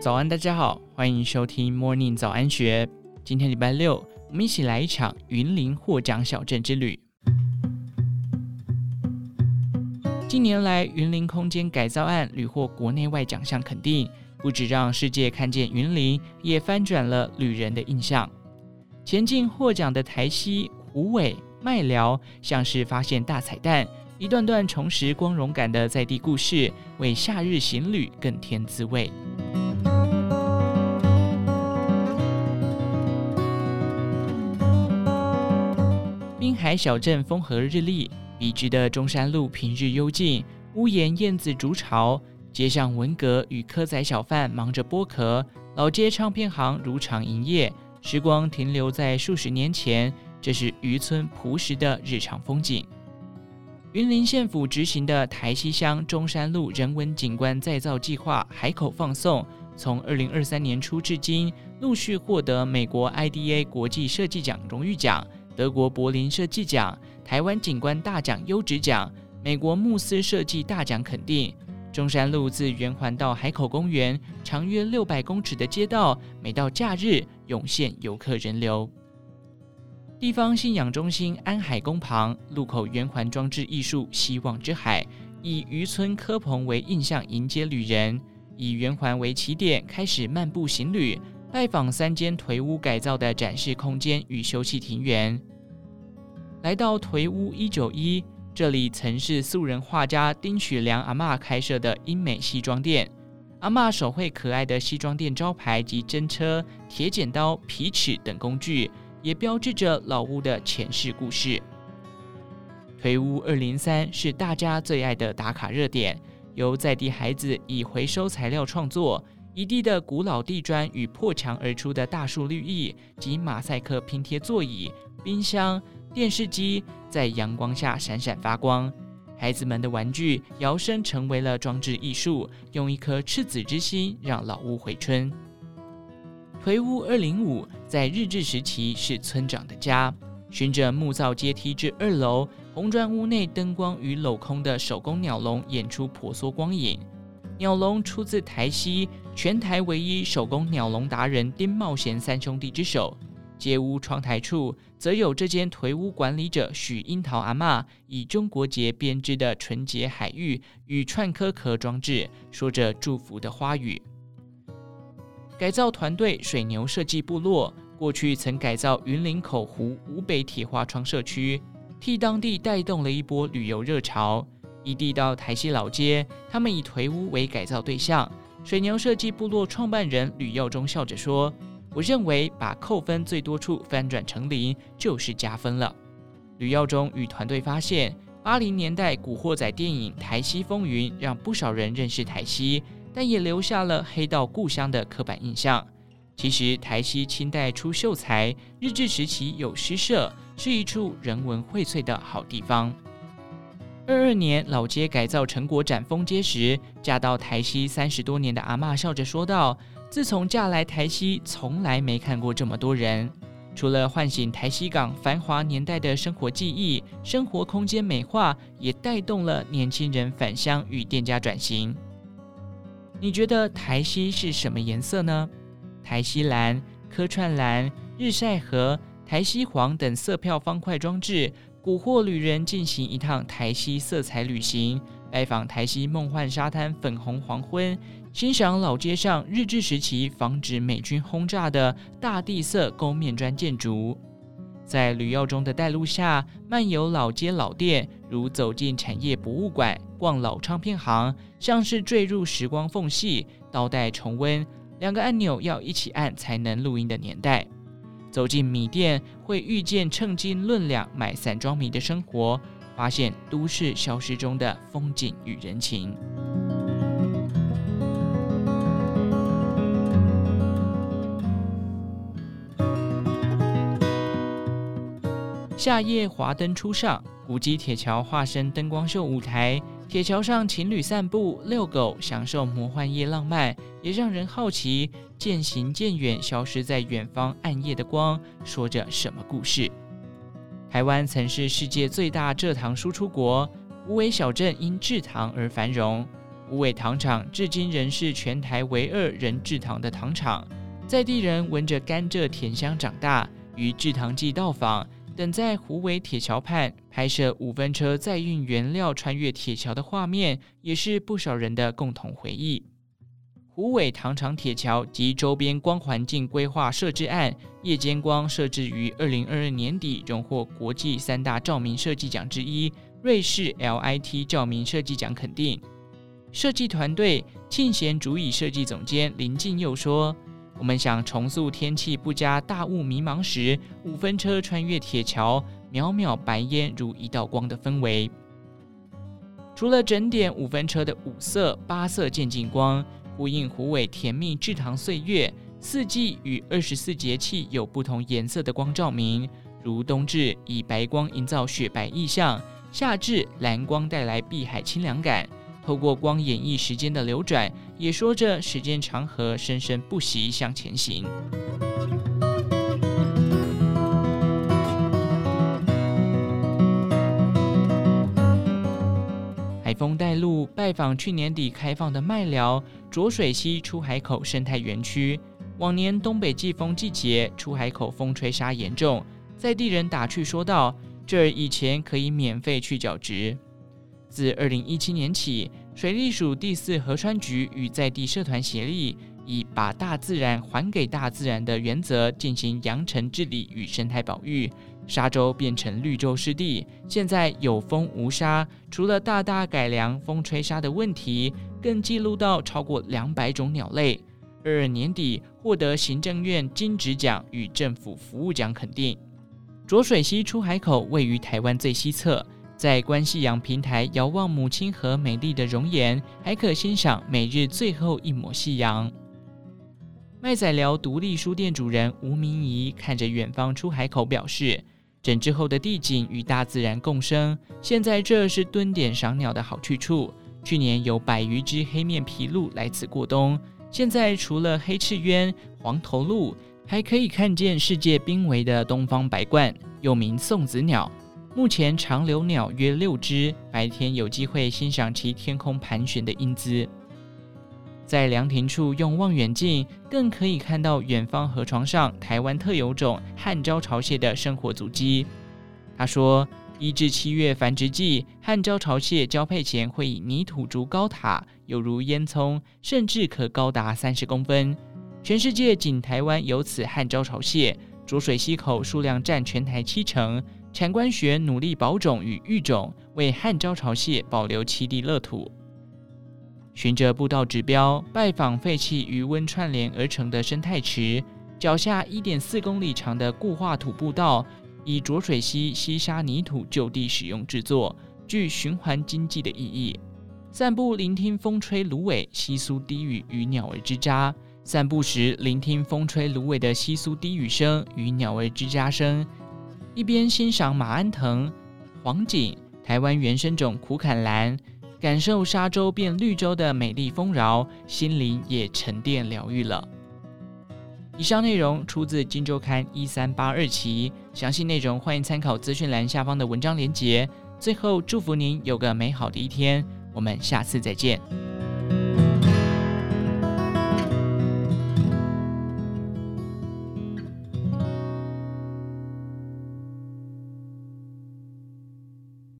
早安，大家好，欢迎收听 Morning 早安学。今天礼拜六，我们一起来一场云林获奖小镇之旅。近年来，云林空间改造案屡获国内外奖项肯定，不只让世界看见云林，也翻转了旅人的印象。前进获奖的台西、虎尾、麦寮，像是发现大彩蛋，一段段重拾光荣感的在地故事，为夏日行旅更添滋味。海小镇风和日丽，笔直的中山路平日幽静，屋檐燕子筑巢，街上文革与蚵仔小贩忙着剥壳，老街唱片行如常营业，时光停留在数十年前，这是渔村朴实的日常风景。云林县府执行的台西乡中山路人文景观再造计划海口放送，从二零二三年初至今，陆续获得美国 IDA 国际设计奖荣誉奖。德国柏林设计奖、台湾景观大奖优质奖、美国慕斯设计大奖肯定。中山路自圆环到海口公园，长约六百公尺的街道，每到假日涌现游客人流。地方信仰中心安海宫旁路口圆环装置艺术“希望之海”，以渔村科棚为印象迎接旅人，以圆环为起点开始漫步行旅，拜访三间颓屋改造的展示空间与休憩庭园。来到颓屋一九一，这里曾是素人画家丁许良阿嬷开设的英美西装店。阿嬷手绘可爱的西装店招牌及针车、铁剪刀、皮尺等工具，也标志着老屋的前世故事。颓屋二零三是大家最爱的打卡热点，由在地孩子以回收材料创作，一地的古老地砖与破墙而出的大树绿意及马赛克拼贴座椅、冰箱。电视机在阳光下闪闪发光，孩子们的玩具摇身成为了装置艺术，用一颗赤子之心让老屋回春。颓屋二零五在日治时期是村长的家，循着木造阶梯至二楼，红砖屋内灯光与镂空的手工鸟笼演出婆娑光影。鸟笼出自台西，全台唯一手工鸟笼达人丁茂贤三兄弟之手。街屋窗台处，则有这间颓屋管理者许樱桃阿嬷以中国结编织的纯洁海域与串壳壳装置，说着祝福的花语。改造团队水牛设计部落，过去曾改造云林口湖五北铁花窗社区，替当地带动了一波旅游热潮。一地到台西老街，他们以颓屋为改造对象。水牛设计部落创办人吕耀中笑着说。我认为把扣分最多处翻转成零就是加分了。吕耀中与团队发现，八零年代古惑仔电影《台西风云》让不少人认识台西，但也留下了黑道故乡的刻板印象。其实台西清代出秀才，日治时期有诗社，是一处人文荟萃的好地方。二二年老街改造成果展封街时，嫁到台西三十多年的阿嬷笑着说道。自从嫁来台西，从来没看过这么多人。除了唤醒台西港繁华年代的生活记忆，生活空间美化也带动了年轻人返乡与店家转型。你觉得台西是什么颜色呢？台西蓝、科串蓝、日晒河、台西黄等色票方块装置，蛊惑旅人进行一趟台西色彩旅行，拜访台西梦幻沙滩粉红黄昏。欣赏老街上日治时期防止美军轰炸的大地色勾面砖建筑，在吕耀中的带路下，漫游老街老店，如走进产业博物馆、逛老唱片行，像是坠入时光缝隙，倒带重温两个按钮要一起按才能录音的年代。走进米店，会遇见称斤论两买散装米的生活，发现都市消失中的风景与人情。夏夜华灯初上，古迹铁桥化身灯光秀舞台。铁桥上情侣散步、遛狗，享受魔幻夜浪漫，也让人好奇渐行渐远、消失在远方暗夜的光，说着什么故事？台湾曾是世界最大蔗糖输出国，虎尾小镇因制糖而繁荣。虎尾糖厂至今仍是全台唯二人制糖的糖厂，在地人闻着甘蔗甜香长大，于制糖季到访，等在虎尾铁桥畔拍摄五分车载运原料穿越铁桥的画面，也是不少人的共同回忆。虎尾糖厂铁桥及周边光环境规划设置案，夜间光设置于二零二二年底，荣获国际三大照明设计奖之一瑞士 LIT 照明设计奖肯定。设计团队庆贤主以设计总监林静佑说：“我们想重塑天气不佳、大雾迷茫时，五分车穿越铁桥，渺渺白烟如一道光的氛围。除了整点五分车的五色八色渐进光，呼应虎尾甜蜜制糖岁月，四季与二十四节气有不同颜色的光照明，如冬至以白光营造雪白意象，夏至蓝光带来碧海清凉感。”透过光演绎时间的流转，也说着时间长河生生不息向前行。海丰带路拜访去年底开放的麦寮浊水溪出海口生态园区。往年东北季风季节，出海口风吹沙严重，在地人打趣说道：“这儿以前可以免费去角质。”自二零一七年起，水利署第四河川局与在地社团协力，以把大自然还给大自然的原则进行扬尘治理与生态保育，沙洲变成绿洲湿地。现在有风无沙，除了大大改良风吹沙的问题，更记录到超过两百种鸟类。二年底获得行政院金质奖与政府服务奖肯定。浊水溪出海口位于台湾最西侧。在观夕阳平台遥望母亲河美丽的容颜，还可欣赏每日最后一抹夕阳。麦仔寮独立书店主人吴明仪看着远方出海口，表示：整治后的地景与大自然共生，现在这是蹲点赏鸟的好去处。去年有百余只黑面琵鹭来此过冬，现在除了黑翅鸢、黄头鹭，还可以看见世界濒危的东方白鹳，又名送子鸟。目前长留鸟约六只，白天有机会欣赏其天空盘旋的英姿。在凉亭处用望远镜，更可以看到远方河床上台湾特有种汉招潮蟹的生活足迹。他说，一至七月繁殖季，汉招潮蟹交配前会以泥土筑高塔，有如烟囱，甚至可高达三十公分。全世界仅台湾有此汉招潮蟹，浊水溪口数量占全台七成。产官学努力保种与育种，为汉招潮蟹保留栖地乐土。循着步道指标，拜访废弃鱼塭串联而成的生态池，脚下一点四公里长的固化土步道，以浊水溪溪沙泥土就地使用制作，具循环经济的意义。散步聆听风吹芦苇、窸窣低语与鸟儿吱喳。散步时聆听风吹芦苇的窸窣低语声与鸟儿吱喳声。一边欣赏马鞍藤、黄槿、台湾原生种苦坎兰，感受沙洲变绿洲的美丽丰饶，心灵也沉淀疗愈了。以上内容出自《金周刊》一三八二期，详细内容欢迎参考资讯栏下方的文章连结。最后，祝福您有个美好的一天，我们下次再见。